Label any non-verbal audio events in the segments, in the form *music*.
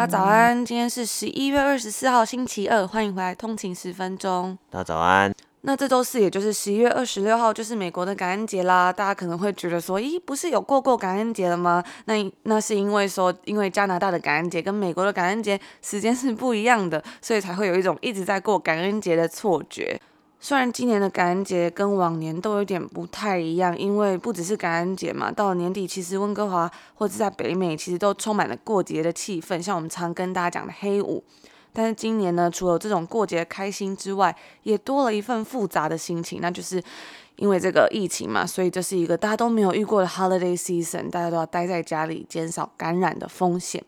大家早安，今天是十一月二十四号星期二，欢迎回来通勤十分钟。大家早安。那这周四，也就是十一月二十六号，就是美国的感恩节啦。大家可能会觉得说，咦，不是有过过感恩节了吗？那那是因为说，因为加拿大的感恩节跟美国的感恩节时间是不一样的，所以才会有一种一直在过感恩节的错觉。虽然今年的感恩节跟往年都有点不太一样，因为不只是感恩节嘛，到了年底，其实温哥华或者在北美，其实都充满了过节的气氛，像我们常跟大家讲的黑五。但是今年呢，除了这种过节开心之外，也多了一份复杂的心情，那就是因为这个疫情嘛，所以这是一个大家都没有遇过的 holiday season，大家都要待在家里，减少感染的风险。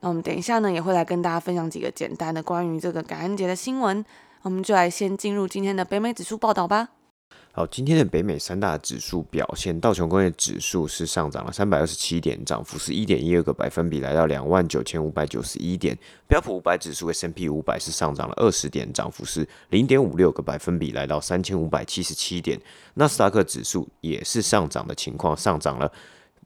那我们等一下呢，也会来跟大家分享几个简单的关于这个感恩节的新闻。我们就来先进入今天的北美指数报道吧。好，今天的北美三大指数表现，道琼工业指数是上涨了三百二十七点，涨幅是一点一二个百分比，来到两万九千五百九十一点。标普五百指数 S&P 五百是上涨了二十点，涨幅是零点五六个百分比，来到三千五百七十七点。纳斯达克指数也是上涨的情况，上涨了。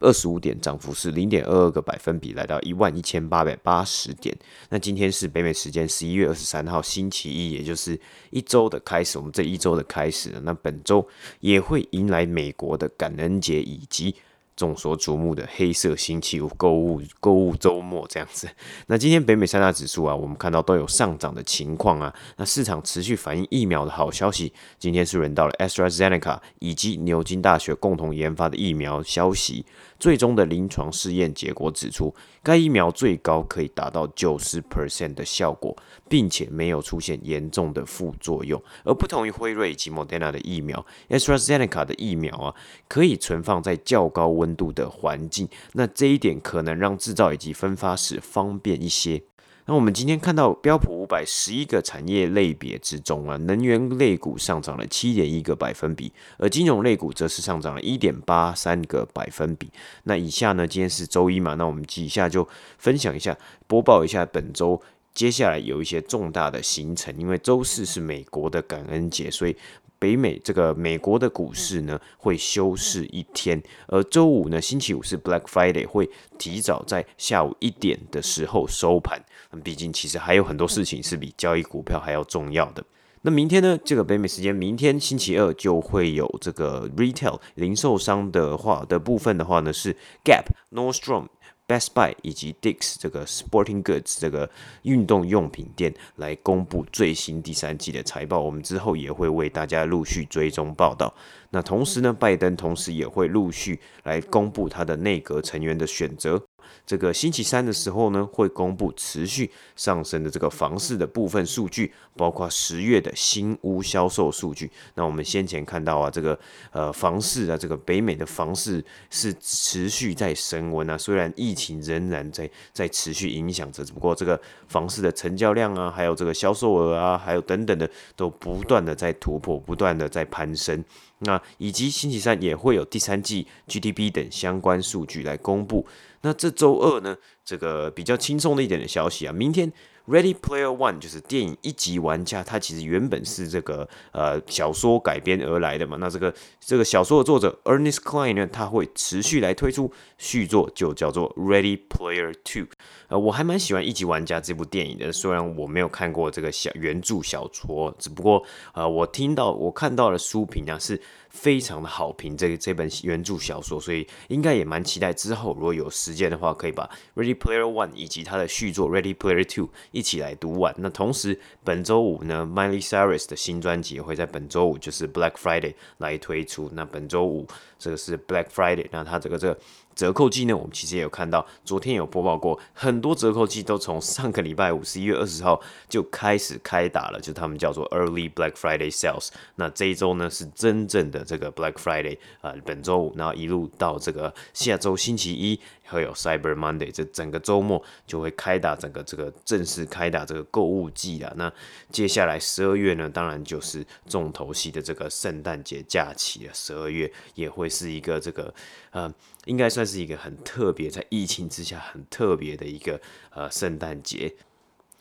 二十五点，涨幅是零点二二个百分比，来到一万一千八百八十点。那今天是北美时间十一月二十三号星期一，也就是一周的开始。我们这一周的开始，那本周也会迎来美国的感恩节以及。众所瞩目的黑色星期五购物购物周末这样子，*laughs* 那今天北美三大指数啊，我们看到都有上涨的情况啊。那市场持续反映疫苗的好消息，今天是轮到了 AstraZeneca 以及牛津大学共同研发的疫苗消息。最终的临床试验结果指出，该疫苗最高可以达到九十 percent 的效果，并且没有出现严重的副作用。而不同于辉瑞以及 Moderna 的疫苗，AstraZeneca 的疫苗啊，可以存放在较高温度的环境。那这一点可能让制造以及分发时方便一些。那我们今天看到标普五百十一个产业类别之中啊，能源类股上涨了七点一个百分比，而金融类股则是上涨了一点八三个百分比。那以下呢，今天是周一嘛，那我们以下就分享一下，播报一下本周接下来有一些重大的行程，因为周四是美国的感恩节，所以。北美这个美国的股市呢，会休市一天，而周五呢，星期五是 Black Friday，会提早在下午一点的时候收盘。毕竟其实还有很多事情是比交易股票还要重要的。那明天呢，这个北美时间明天星期二就会有这个 Retail 零售商的话的部分的话呢，是 Gap、Nordstrom。Best Buy 以及 Dick's 这个 Sporting Goods 这个运动用品店来公布最新第三季的财报，我们之后也会为大家陆续追踪报道。那同时呢，拜登同时也会陆续来公布他的内阁成员的选择。这个星期三的时候呢，会公布持续上升的这个房市的部分数据，包括十月的新屋销售数据。那我们先前看到啊，这个呃房市啊，这个北美的房市是持续在升温啊，虽然疫情仍然在在持续影响着，只不过这个房市的成交量啊，还有这个销售额啊，还有等等的，都不断的在突破，不断的在攀升。那以及星期三也会有第三季 GDP 等相关数据来公布。那这周二呢，这个比较轻松的一点的消息啊，明天。Ready Player One 就是电影《一级玩家》，它其实原本是这个呃小说改编而来的嘛。那这个这个小说的作者 Ernest Cline 呢，他会持续来推出续作，就叫做 Ready Player Two。呃，我还蛮喜欢《一级玩家》这部电影的，虽然我没有看过这个小原著小说，只不过呃，我听到我看到的书评啊是非常的好评，这个这本原著小说，所以应该也蛮期待之后如果有时间的话，可以把 Ready Player One 以及它的续作 Ready Player Two。一起来读完。那同时，本周五呢，Miley Cyrus 的新专辑也会在本周五，就是 Black Friday 来推出。那本周五这个是 Black Friday，那它这个这个。折扣季呢，我们其实也有看到，昨天有播报过，很多折扣季都从上个礼拜五十一月二十号就开始开打了，就他们叫做 Early Black Friday Sales。那这一周呢是真正的这个 Black Friday 啊、呃，本周五，然后一路到这个下周星期一会有 Cyber Monday，这整个周末就会开打整个这个正式开打这个购物季了。那接下来十二月呢，当然就是重头戏的这个圣诞节假期了。十二月也会是一个这个呃，应该算是一个很特别，在疫情之下很特别的一个呃圣诞节。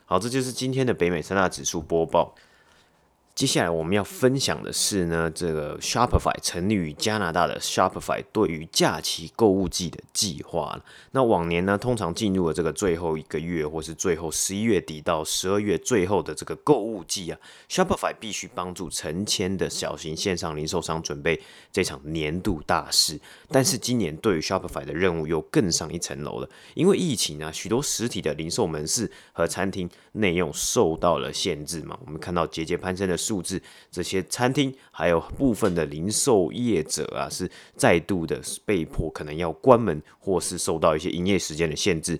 好，这就是今天的北美三大指数播报。接下来我们要分享的是呢，这个 Shopify 成立于加拿大的 Shopify 对于假期购物季的计划。那往年呢，通常进入了这个最后一个月，或是最后十一月底到十二月最后的这个购物季啊，Shopify 必须帮助成千的小型线上零售商准备这场年度大事。但是今年对于 Shopify 的任务又更上一层楼了，因为疫情啊，许多实体的零售门市和餐厅内用受到了限制嘛。我们看到节节攀升的。数字，这些餐厅还有部分的零售业者啊，是再度的被迫可能要关门，或是受到一些营业时间的限制。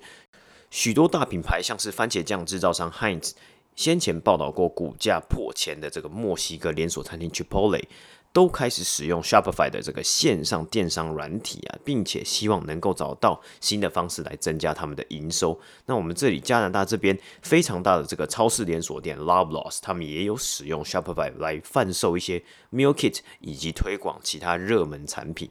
许多大品牌，像是番茄酱制造商 Heinz，先前报道过股价破千的这个墨西哥连锁餐厅 Chipotle。都开始使用 Shopify 的这个线上电商软体啊，并且希望能够找到新的方式来增加他们的营收。那我们这里加拿大这边非常大的这个超市连锁店 l o v e l o s s 他们也有使用 Shopify 来贩售一些 Meal Kit 以及推广其他热门产品。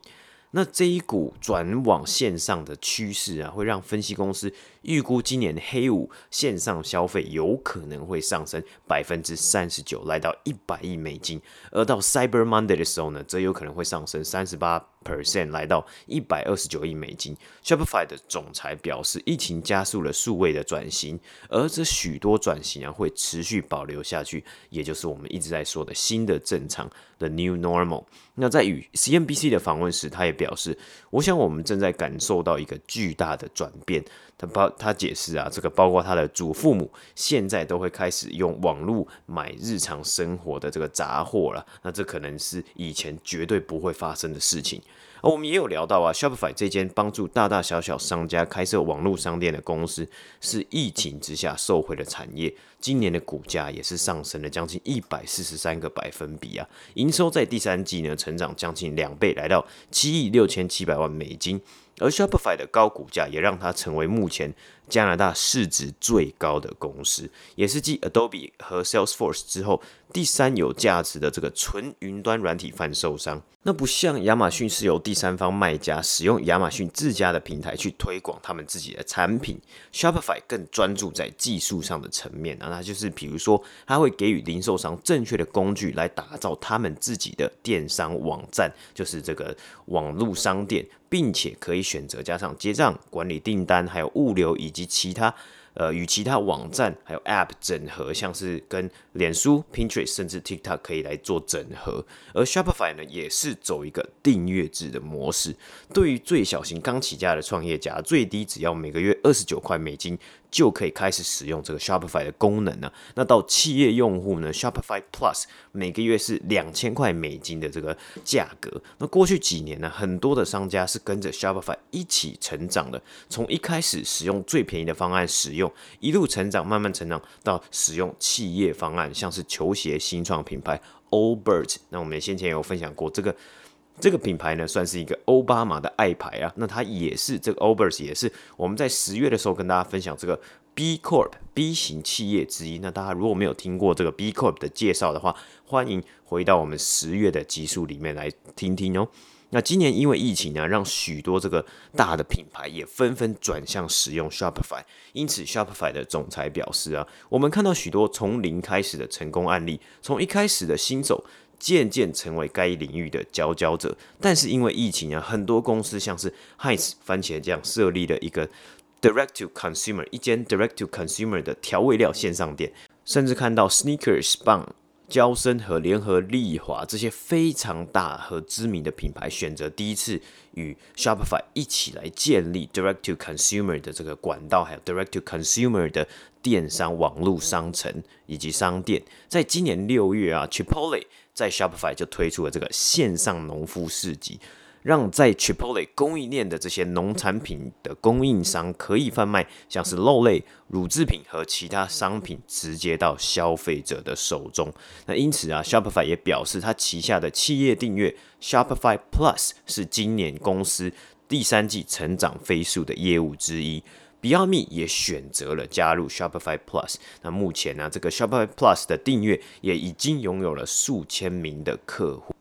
那这一股转往线上的趋势啊，会让分析公司预估今年黑五线上消费有可能会上升百分之三十九，来到一百亿美金。而到 Cyber Monday 的时候呢，则有可能会上升三十八 percent，来到一百二十九亿美金。Shopify 的总裁表示，疫情加速了数位的转型，而这许多转型啊会持续保留下去，也就是我们一直在说的新的正常的 New Normal。那在与 CNBC 的访问时，他也表示，我想我们正在感受到一个巨大的转变。他包他解释啊，这个包括他的祖父母现在都会开始用网络买日常生活的这个杂货了。那这可能是以前绝对不会发生的事情。而我们也有聊到啊，Shopify 这间帮助大大小小商家开设网络商店的公司，是疫情之下受惠的产业。今年的股价也是上升了将近一百四十三个百分比啊，营收在第三季呢成长将近两倍，来到七亿六千七百万美金。而 Shopify 的高股价也让它成为目前加拿大市值最高的公司，也是继 Adobe 和 Salesforce 之后第三有价值的这个纯云端软体贩售商。那不像亚马逊是由第三方卖家使用亚马逊自家的平台去推广他们自己的产品，Shopify 更专注在技术上的层面啊，那就是比如说，它会给予零售商正确的工具来打造他们自己的电商网站，就是这个网络商店，并且可以选择加上结账、管理订单、还有物流以及其他。呃，与其他网站还有 App 整合，像是跟脸书、Pinterest 甚至 TikTok 可以来做整合。而 Shopify 呢，也是走一个订阅制的模式。对于最小型刚起家的创业家，最低只要每个月二十九块美金。就可以开始使用这个 Shopify 的功能呢。那到企业用户呢，Shopify Plus 每个月是两千块美金的这个价格。那过去几年呢，很多的商家是跟着 Shopify 一起成长的，从一开始使用最便宜的方案使用，一路成长，慢慢成长到使用企业方案，像是球鞋新创品牌 Allbirds。那我们先前有分享过这个。这个品牌呢，算是一个欧巴马的爱牌啊。那它也是这个 Allbirds 也是我们在十月的时候跟大家分享这个 B Corp B 型企业之一。那大家如果没有听过这个 B Corp 的介绍的话，欢迎回到我们十月的集数里面来听听哦。那今年因为疫情呢，让许多这个大的品牌也纷纷转向使用 Shopify。因此，Shopify 的总裁表示啊，我们看到许多从零开始的成功案例，从一开始的新手。渐渐成为该领域的佼佼者，但是因为疫情啊，很多公司像是 Heinz 番茄酱设立了一个 Direct to Consumer 一间 Direct to Consumer 的调味料线上店，甚至看到 Sneakers 棒、娇生和联合利华这些非常大和知名的品牌，选择第一次与 Shopify 一起来建立 Direct to Consumer 的这个管道，还有 Direct to Consumer 的电商网络商城以及商店。在今年六月啊，Chipotle 在 Shopify 就推出了这个线上农夫市集，让在 Chipotle 供应链的这些农产品的供应商可以贩卖像是肉类、乳制品和其他商品，直接到消费者的手中。那因此啊，Shopify 也表示，他旗下的企业订阅 Shopify Plus 是今年公司第三季成长飞速的业务之一。Beyond Me 也选择了加入 Shopify Plus。那目前呢，这个 Shopify Plus 的订阅也已经拥有了数千名的客户。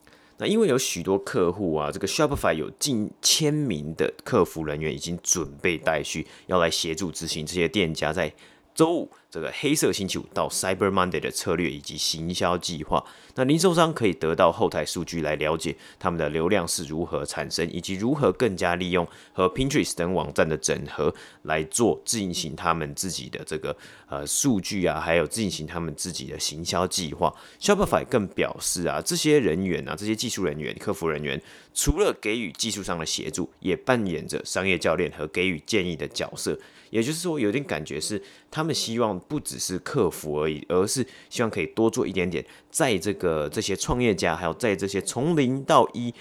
那因为有许多客户啊，这个 Shopify 有近千名的客服人员已经准备待续，要来协助执行这些店家在周五这个黑色星期五到 Cyber Monday 的策略以及行销计划，那零售商可以得到后台数据来了解他们的流量是如何产生，以及如何更加利用和 Pinterest 等网站的整合来做进行他们自己的这个呃数据啊，还有进行他们自己的行销计划。Shopify 更表示啊，这些人员啊，这些技术人员、客服人员，除了给予技术上的协助，也扮演着商业教练和给予建议的角色。也就是说，有点感觉是他们希望不只是客服而已，而是希望可以多做一点点，在这个这些创业家，还有在这些从零到一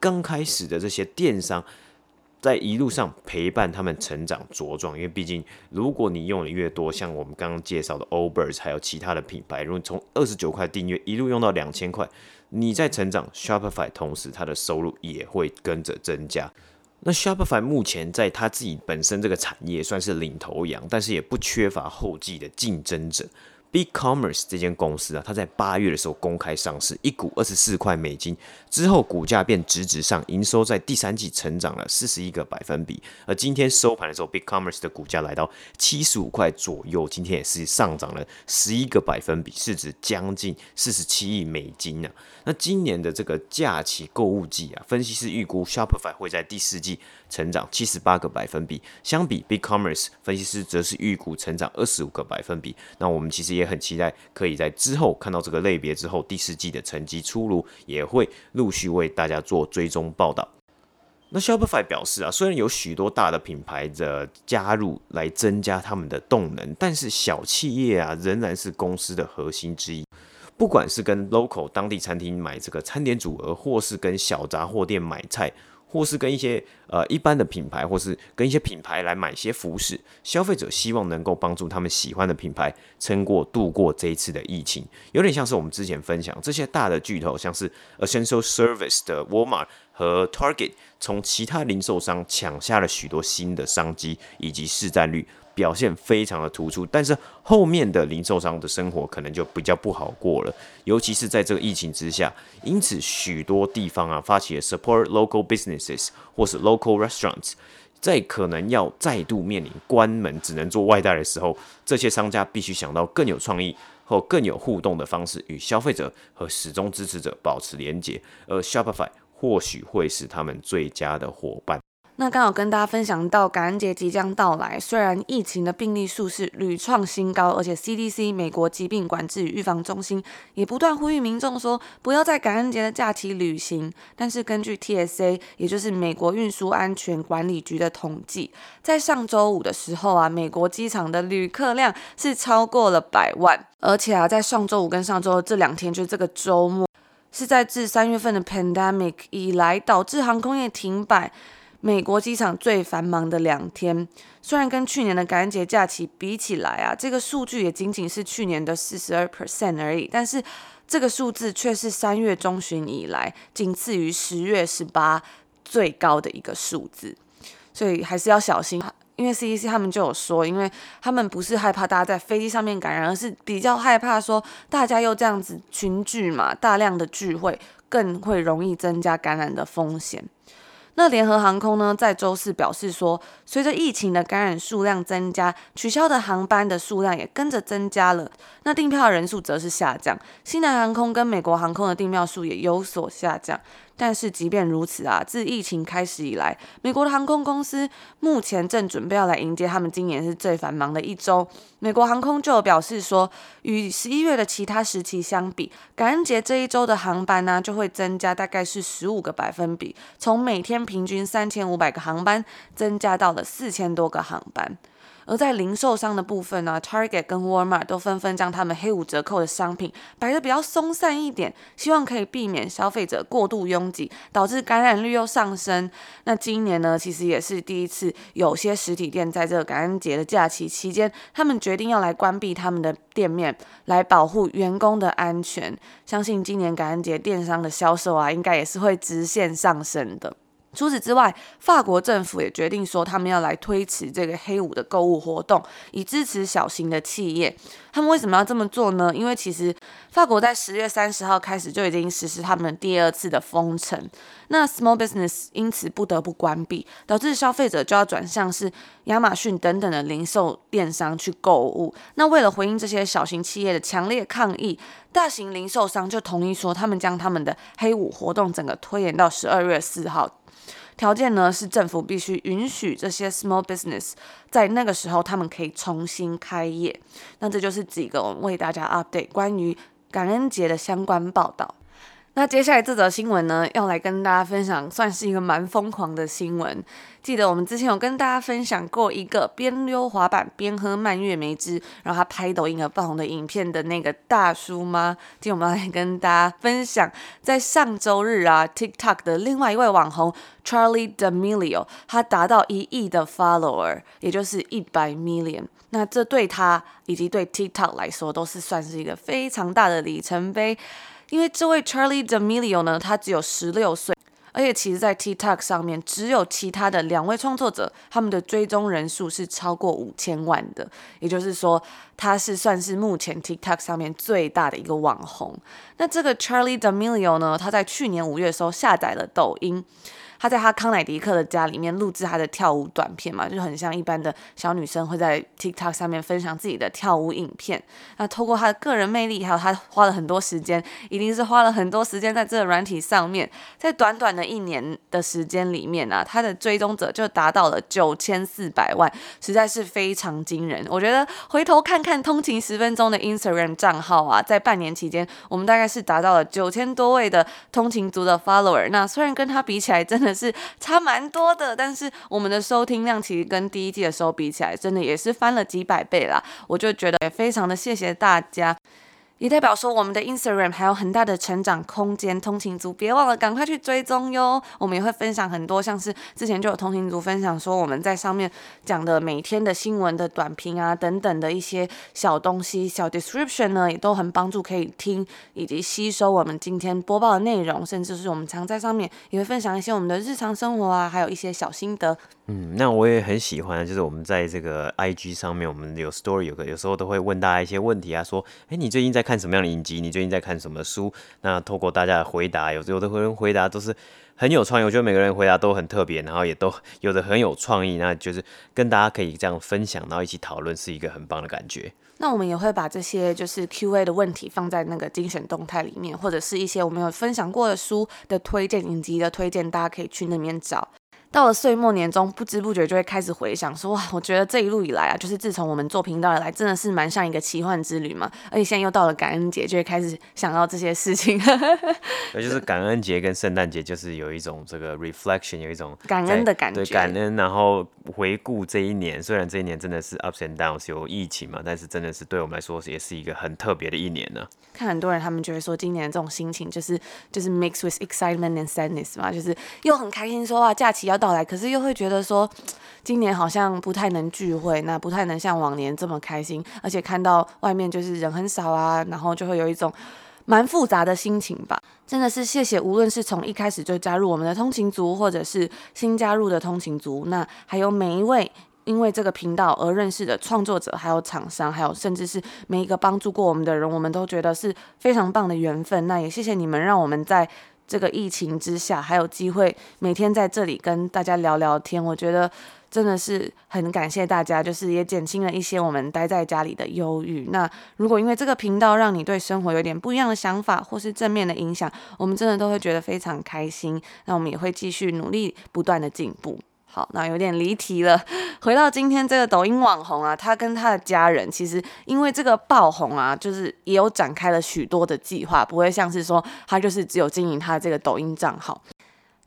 刚开始的这些电商，在一路上陪伴他们成长茁壮。因为毕竟，如果你用的越多，像我们刚刚介绍的 obers 还有其他的品牌，如果从二十九块订阅一路用到两千块，你在成长，Shopify 同时它的收入也会跟着增加。那 Shopify 目前在它自己本身这个产业算是领头羊，但是也不缺乏后继的竞争者。BigCommerce 这间公司啊，它在八月的时候公开上市，一股二十四块美金之后，股价便直直上，营收在第三季成长了四十一个百分比。而今天收盘的时候，BigCommerce 的股价来到七十五块左右，今天也是上涨了十一个百分比，市值将近四十七亿美金呢、啊。那今年的这个假期购物季啊，分析师预估 Shopify 会在第四季成长七十八个百分比，相比 BigCommerce，分析师则是预估成长二十五个百分比。那我们其实也很期待，可以在之后看到这个类别之后，第四季的成绩出炉，也会陆续为大家做追踪报道。那 Shopify 表示啊，虽然有许多大的品牌的加入来增加他们的动能，但是小企业啊仍然是公司的核心之一。不管是跟 local 当地餐厅买这个餐点组合，或是跟小杂货店买菜。或是跟一些呃一般的品牌，或是跟一些品牌来买些服饰，消费者希望能够帮助他们喜欢的品牌撑过度过这一次的疫情，有点像是我们之前分享这些大的巨头，像是 Essential Service 的 Walmart 和 Target，从其他零售商抢下了许多新的商机以及市占率。表现非常的突出，但是后面的零售商的生活可能就比较不好过了，尤其是在这个疫情之下，因此许多地方啊发起了 support local businesses 或是 local restaurants，在可能要再度面临关门只能做外带的时候，这些商家必须想到更有创意或更有互动的方式与消费者和始终支持者保持连结，而 Shopify 或许会是他们最佳的伙伴。那刚好跟大家分享到感恩节即将到来，虽然疫情的病例数是屡创新高，而且 CDC 美国疾病管制与预防中心也不断呼吁民众说不要在感恩节的假期旅行。但是根据 TSA，也就是美国运输安全管理局的统计，在上周五的时候啊，美国机场的旅客量是超过了百万，而且啊，在上周五跟上周这两天，就是这个周末，是在自三月份的 pandemic 以来导致航空业停摆。美国机场最繁忙的两天，虽然跟去年的感恩节假期比起来啊，这个数据也仅仅是去年的四十二 percent 而已，但是这个数字却是三月中旬以来仅次于十月十八最高的一个数字，所以还是要小心。因为 CDC 他们就有说，因为他们不是害怕大家在飞机上面感染，而是比较害怕说大家又这样子群聚嘛，大量的聚会更会容易增加感染的风险。那联合航空呢，在周四表示说，随着疫情的感染数量增加，取消的航班的数量也跟着增加了。那订票人数则是下降，西南航空跟美国航空的订票数也有所下降。但是即便如此啊，自疫情开始以来，美国的航空公司目前正准备要来迎接他们今年是最繁忙的一周。美国航空就有表示说，与十一月的其他时期相比，感恩节这一周的航班呢、就会增加大概是十五个百分比，从每天平均三千五百个航班增加到了四千多个航班。而在零售商的部分呢，Target 跟 Walmart 都纷纷将他们黑五折扣的商品摆得比较松散一点，希望可以避免消费者过度拥挤，导致感染率又上升。那今年呢，其实也是第一次，有些实体店在这个感恩节的假期期间，他们决定要来关闭他们的店面，来保护员工的安全。相信今年感恩节电商的销售啊，应该也是会直线上升的。除此之外，法国政府也决定说，他们要来推迟这个黑五的购物活动，以支持小型的企业。他们为什么要这么做呢？因为其实法国在十月三十号开始就已经实施他们第二次的封城，那 small business 因此不得不关闭，导致消费者就要转向是亚马逊等等的零售电商去购物。那为了回应这些小型企业的强烈抗议，大型零售商就同意说，他们将他们的黑五活动整个推延到十二月四号。条件呢是政府必须允许这些 small business 在那个时候他们可以重新开业。那这就是几个我们为大家 update 关于感恩节的相关报道。那接下来这则新闻呢，要来跟大家分享，算是一个蛮疯狂的新闻。记得我们之前有跟大家分享过一个边溜滑板边喝蔓越莓汁，然后他拍抖音而爆红的影片的那个大叔吗？今天我们要来跟大家分享，在上周日啊，TikTok 的另外一位网红 Charlie D'Amelio，他达到一亿的 follower，也就是一百 million。那这对他以及对 TikTok 来说，都是算是一个非常大的里程碑。因为这位 Charlie D'Amelio 呢，他只有十六岁，而且其实，在 TikTok 上面，只有其他的两位创作者，他们的追踪人数是超过五千万的，也就是说，他是算是目前 TikTok 上面最大的一个网红。那这个 Charlie D'Amelio 呢，他在去年五月的时候下载了抖音。他在他康乃狄克的家里面录制他的跳舞短片嘛，就很像一般的小女生会在 TikTok 上面分享自己的跳舞影片。那透过他的个人魅力，还有他花了很多时间，一定是花了很多时间在这个软体上面。在短短的一年的时间里面啊，他的追踪者就达到了九千四百万，实在是非常惊人。我觉得回头看看通勤十分钟的 Instagram 账号啊，在半年期间，我们大概是达到了九千多位的通勤族的 follower。那虽然跟他比起来，真的。是差蛮多的，但是我们的收听量其实跟第一季的时候比起来，真的也是翻了几百倍啦。我就觉得也非常的谢谢大家。也代表说，我们的 Instagram 还有很大的成长空间，通勤族别忘了赶快去追踪哟。我们也会分享很多，像是之前就有通勤族分享说，我们在上面讲的每天的新闻的短评啊，等等的一些小东西、小 description 呢，也都很帮助可以听以及吸收我们今天播报的内容，甚至是我们常在上面也会分享一些我们的日常生活啊，还有一些小心得。嗯，那我也很喜欢，就是我们在这个 IG 上面，我们有 story，有个有时候都会问大家一些问题啊，说，哎，你最近在看看什么样的影集？你最近在看什么书？那透过大家的回答，有有的人回答都是很有创意，我觉得每个人回答都很特别，然后也都有的很有创意，那就是跟大家可以这样分享，然后一起讨论，是一个很棒的感觉。那我们也会把这些就是 QA 的问题放在那个精选动态里面，或者是一些我们有分享过的书的推荐、影集的推荐，大家可以去那边找。到了岁末年终，不知不觉就会开始回想说，哇，我觉得这一路以来啊，就是自从我们做频道以来，真的是蛮像一个奇幻之旅嘛。而且现在又到了感恩节，就会开始想到这些事情。那就是感恩节跟圣诞节，就是有一种这个 reflection，有一种感恩的感觉。对，感恩，然后回顾这一年，虽然这一年真的是 ups and downs，有疫情嘛，但是真的是对我们来说也是一个很特别的一年呢。看很多人他们就会说，今年的这种心情就是就是 mixed with excitement and sadness 嘛，就是又很开心说哇，假期要到来，可是又会觉得说，今年好像不太能聚会，那不太能像往年这么开心，而且看到外面就是人很少啊，然后就会有一种蛮复杂的心情吧。真的是谢谢，无论是从一开始就加入我们的通勤族，或者是新加入的通勤族，那还有每一位因为这个频道而认识的创作者，还有厂商，还有甚至是每一个帮助过我们的人，我们都觉得是非常棒的缘分。那也谢谢你们，让我们在。这个疫情之下，还有机会每天在这里跟大家聊聊天，我觉得真的是很感谢大家，就是也减轻了一些我们待在家里的忧郁。那如果因为这个频道让你对生活有点不一样的想法，或是正面的影响，我们真的都会觉得非常开心。那我们也会继续努力，不断的进步。好，那有点离题了。*laughs* 回到今天这个抖音网红啊，他跟他的家人其实因为这个爆红啊，就是也有展开了许多的计划，不会像是说他就是只有经营他这个抖音账号。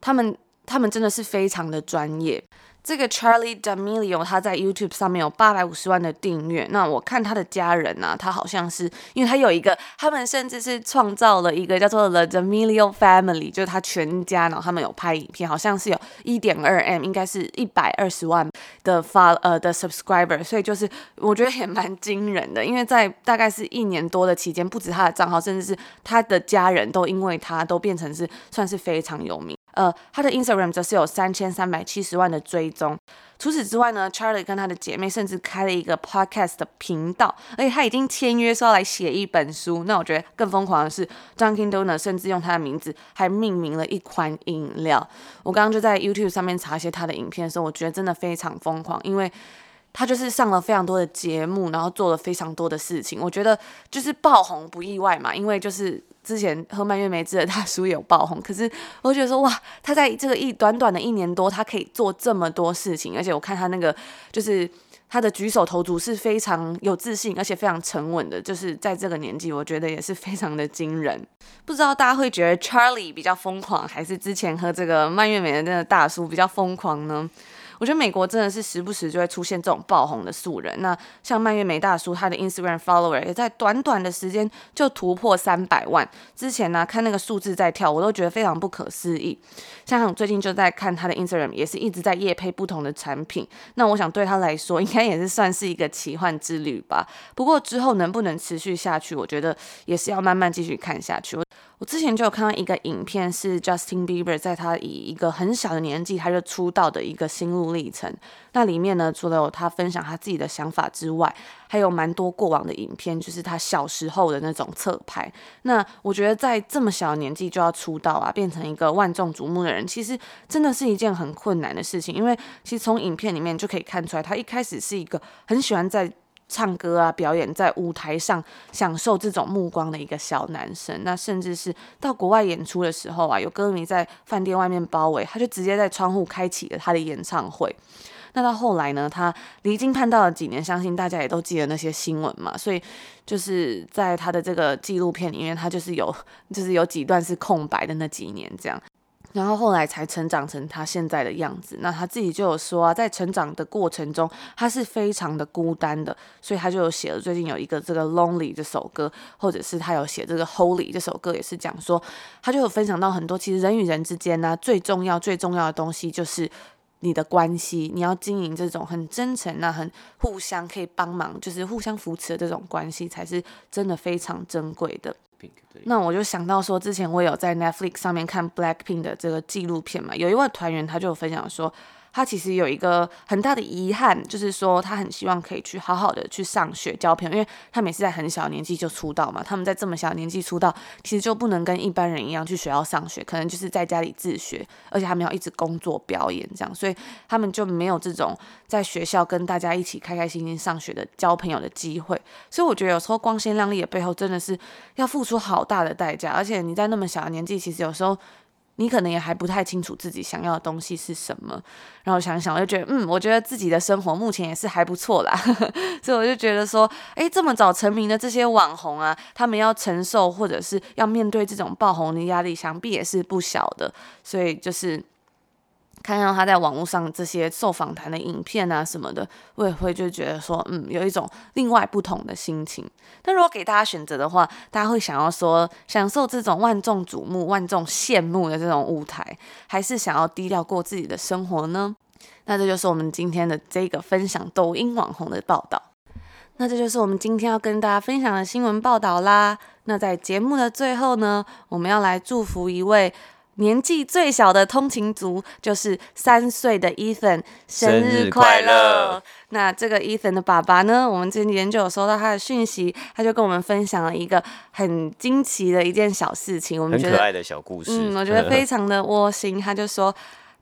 他们他们真的是非常的专业。这个 Charlie D'Amelio 他在 YouTube 上面有八百五十万的订阅。那我看他的家人呢、啊，他好像是因为他有一个，他们甚至是创造了一个叫做 The D'Amelio Family，就是他全家，然后他们有拍影片，好像是有一点二 M，应该是一百二十万的发呃的 subscriber，所以就是我觉得也蛮惊人的，因为在大概是一年多的期间，不止他的账号，甚至是他的家人都因为他都变成是算是非常有名。呃，他的 Instagram 则是有三千三百七十万的追踪。除此之外呢，Charlie 跟他的姐妹甚至开了一个 podcast 的频道，而且他已经签约说要来写一本书。那我觉得更疯狂的是，Dunkin' d o n u t 甚至用他的名字还命名了一款饮料。我刚刚就在 YouTube 上面查一些他的影片的时候，我觉得真的非常疯狂，因为他就是上了非常多的节目，然后做了非常多的事情。我觉得就是爆红不意外嘛，因为就是。之前喝蔓越莓汁的大叔有爆红，可是我觉得说哇，他在这个一短短的一年多，他可以做这么多事情，而且我看他那个就是他的举手投足是非常有自信，而且非常沉稳的，就是在这个年纪，我觉得也是非常的惊人。不知道大家会觉得 Charlie 比较疯狂，还是之前喝这个蔓越莓的那个大叔比较疯狂呢？我觉得美国真的是时不时就会出现这种爆红的素人。那像蔓越莓大叔，他的 Instagram follower 也在短短的时间就突破三百万。之前呢，看那个数字在跳，我都觉得非常不可思议。像最近就在看他的 Instagram，也是一直在夜配不同的产品。那我想对他来说，应该也是算是一个奇幻之旅吧。不过之后能不能持续下去，我觉得也是要慢慢继续看下去。我之前就有看到一个影片，是 Justin Bieber 在他以一个很小的年纪他就出道的一个心路历程。那里面呢，除了有他分享他自己的想法之外，还有蛮多过往的影片，就是他小时候的那种侧拍。那我觉得在这么小的年纪就要出道啊，变成一个万众瞩目的人，其实真的是一件很困难的事情。因为其实从影片里面就可以看出来，他一开始是一个很喜欢在。唱歌啊，表演在舞台上，享受这种目光的一个小男生。那甚至是到国外演出的时候啊，有歌迷在饭店外面包围，他就直接在窗户开启了他的演唱会。那到后来呢，他离经叛道了几年，相信大家也都记得那些新闻嘛。所以就是在他的这个纪录片里面，他就是有，就是有几段是空白的那几年这样。然后后来才成长成他现在的样子。那他自己就有说啊，在成长的过程中，他是非常的孤单的，所以他就有写了最近有一个这个 Lonely 这首歌，或者是他有写这个 Holy 这首歌，也是讲说，他就有分享到很多，其实人与人之间呢、最重要最重要的东西就是你的关系，你要经营这种很真诚、那很互相可以帮忙，就是互相扶持的这种关系，才是真的非常珍贵的。那我就想到说，之前我有在 Netflix 上面看 Blackpink 的这个纪录片嘛，有一位团员他就分享说。他其实有一个很大的遗憾，就是说他很希望可以去好好的去上学交朋友，因为他每次在很小年纪就出道嘛，他们在这么小年纪出道，其实就不能跟一般人一样去学校上学，可能就是在家里自学，而且他们要一直工作表演这样，所以他们就没有这种在学校跟大家一起开开心心上学的交朋友的机会。所以我觉得有时候光鲜亮丽的背后真的是要付出好大的代价，而且你在那么小的年纪，其实有时候。你可能也还不太清楚自己想要的东西是什么，然后想想，我就觉得，嗯，我觉得自己的生活目前也是还不错啦，*laughs* 所以我就觉得说，诶，这么早成名的这些网红啊，他们要承受或者是要面对这种爆红的压力，想必也是不小的，所以就是。看到他在网络上这些受访谈的影片啊什么的，我也会就觉得说，嗯，有一种另外不同的心情。但如果给大家选择的话，大家会想要说享受这种万众瞩目、万众羡慕的这种舞台，还是想要低调过自己的生活呢？那这就是我们今天的这个分享抖音网红的报道。那这就是我们今天要跟大家分享的新闻报道啦。那在节目的最后呢，我们要来祝福一位。年纪最小的通勤族就是三岁的 Ethan，生日快乐！那这个 Ethan 的爸爸呢，我们今天就有收到他的讯息，他就跟我们分享了一个很惊奇的一件小事情，我们觉得很可爱的小故事，嗯，我觉得 *laughs* 非常的窝心。他就说。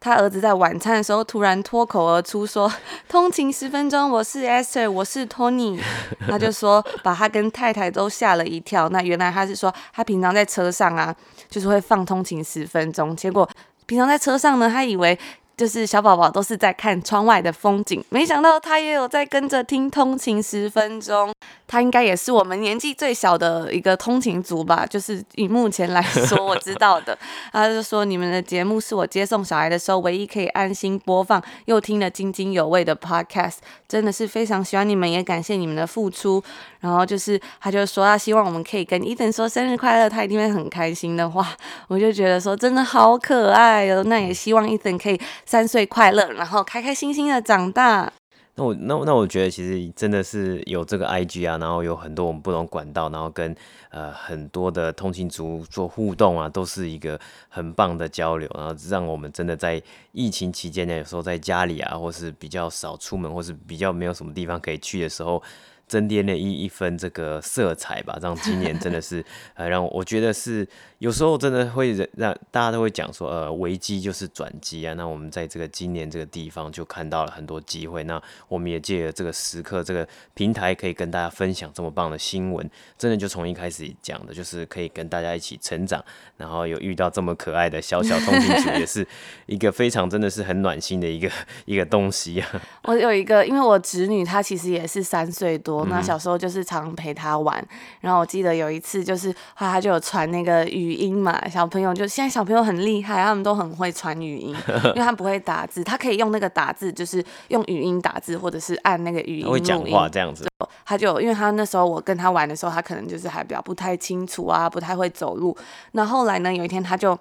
他儿子在晚餐的时候突然脱口而出说：“ *laughs* 通勤十分钟，我是 Esther，我是 Tony。*laughs* ”他就说把他跟太太都吓了一跳。那原来他是说他平常在车上啊，就是会放通勤十分钟。结果平常在车上呢，他以为。就是小宝宝都是在看窗外的风景，没想到他也有在跟着听通勤十分钟。他应该也是我们年纪最小的一个通勤族吧？就是以目前来说我知道的。*laughs* 他就说，你们的节目是我接送小孩的时候唯一可以安心播放又听得津津有味的 podcast，真的是非常喜欢你们，也感谢你们的付出。然后就是他就说他希望我们可以跟 Ethan 说生日快乐，他一定会很开心的话，我就觉得说真的好可爱哦。那也希望 Ethan 可以。三岁快乐，然后开开心心的长大。那我那那我觉得其实真的是有这个 IG 啊，然后有很多我们不同管道，然后跟呃很多的通勤族做互动啊，都是一个很棒的交流，然后让我们真的在疫情期间呢，有时候在家里啊，或是比较少出门，或是比较没有什么地方可以去的时候。增添了一一分这个色彩吧，让今年真的是 *laughs* 呃，让我觉得是有时候真的会让大家都会讲说，呃，危机就是转机啊。那我们在这个今年这个地方就看到了很多机会。那我们也借着这个时刻这个平台，可以跟大家分享这么棒的新闻。真的就从一开始讲的，就是可以跟大家一起成长，然后有遇到这么可爱的小小通勤族，也是 *laughs* 一个非常真的是很暖心的一个一个东西啊。*laughs* 我有一个，因为我侄女她其实也是三岁多。那小时候就是常陪他玩，嗯、然后我记得有一次就是后来他就有传那个语音嘛，小朋友就现在小朋友很厉害，他们都很会传语音，*laughs* 因为他不会打字，他可以用那个打字，就是用语音打字，或者是按那个语音音，会讲话这样子。他就因为他那时候我跟他玩的时候，他可能就是还比较不太清楚啊，不太会走路。那后来呢，有一天他就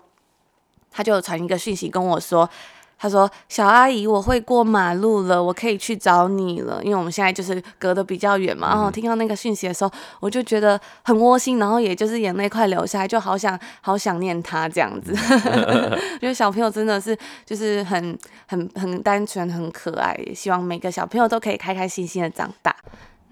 他就传一个讯息跟我说。他说：“小阿姨，我会过马路了，我可以去找你了。因为我们现在就是隔得比较远嘛。然后听到那个讯息的时候，我就觉得很窝心，然后也就是眼泪快流下来，就好想好想念他这样子。*laughs* *laughs* 因为小朋友真的是就是很很很单纯，很可爱，希望每个小朋友都可以开开心心的长大。”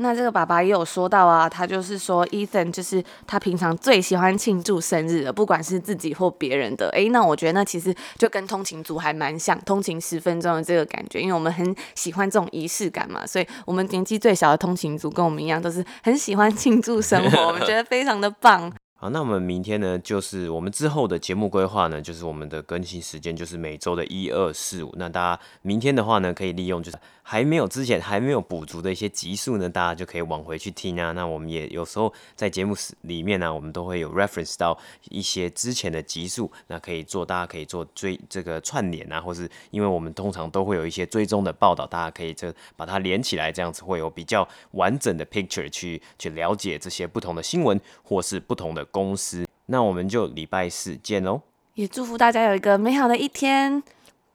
那这个爸爸也有说到啊，他就是说，Ethan 就是他平常最喜欢庆祝生日的，不管是自己或别人的。诶，那我觉得那其实就跟通勤族还蛮像，通勤十分钟的这个感觉，因为我们很喜欢这种仪式感嘛，所以我们年纪最小的通勤族跟我们一样，都是很喜欢庆祝生活，我们觉得非常的棒。*laughs* 好，那我们明天呢，就是我们之后的节目规划呢，就是我们的更新时间就是每周的一二四五。那大家明天的话呢，可以利用就是。还没有之前还没有补足的一些集数呢，大家就可以往回去听啊。那我们也有时候在节目里面呢、啊，我们都会有 reference 到一些之前的集数，那可以做，大家可以做追这个串联啊，或是因为我们通常都会有一些追踪的报道，大家可以这把它连起来，这样子会有比较完整的 picture 去去了解这些不同的新闻或是不同的公司。那我们就礼拜四见喽，也祝福大家有一个美好的一天，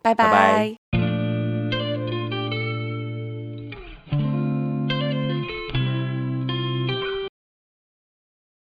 拜拜。拜拜。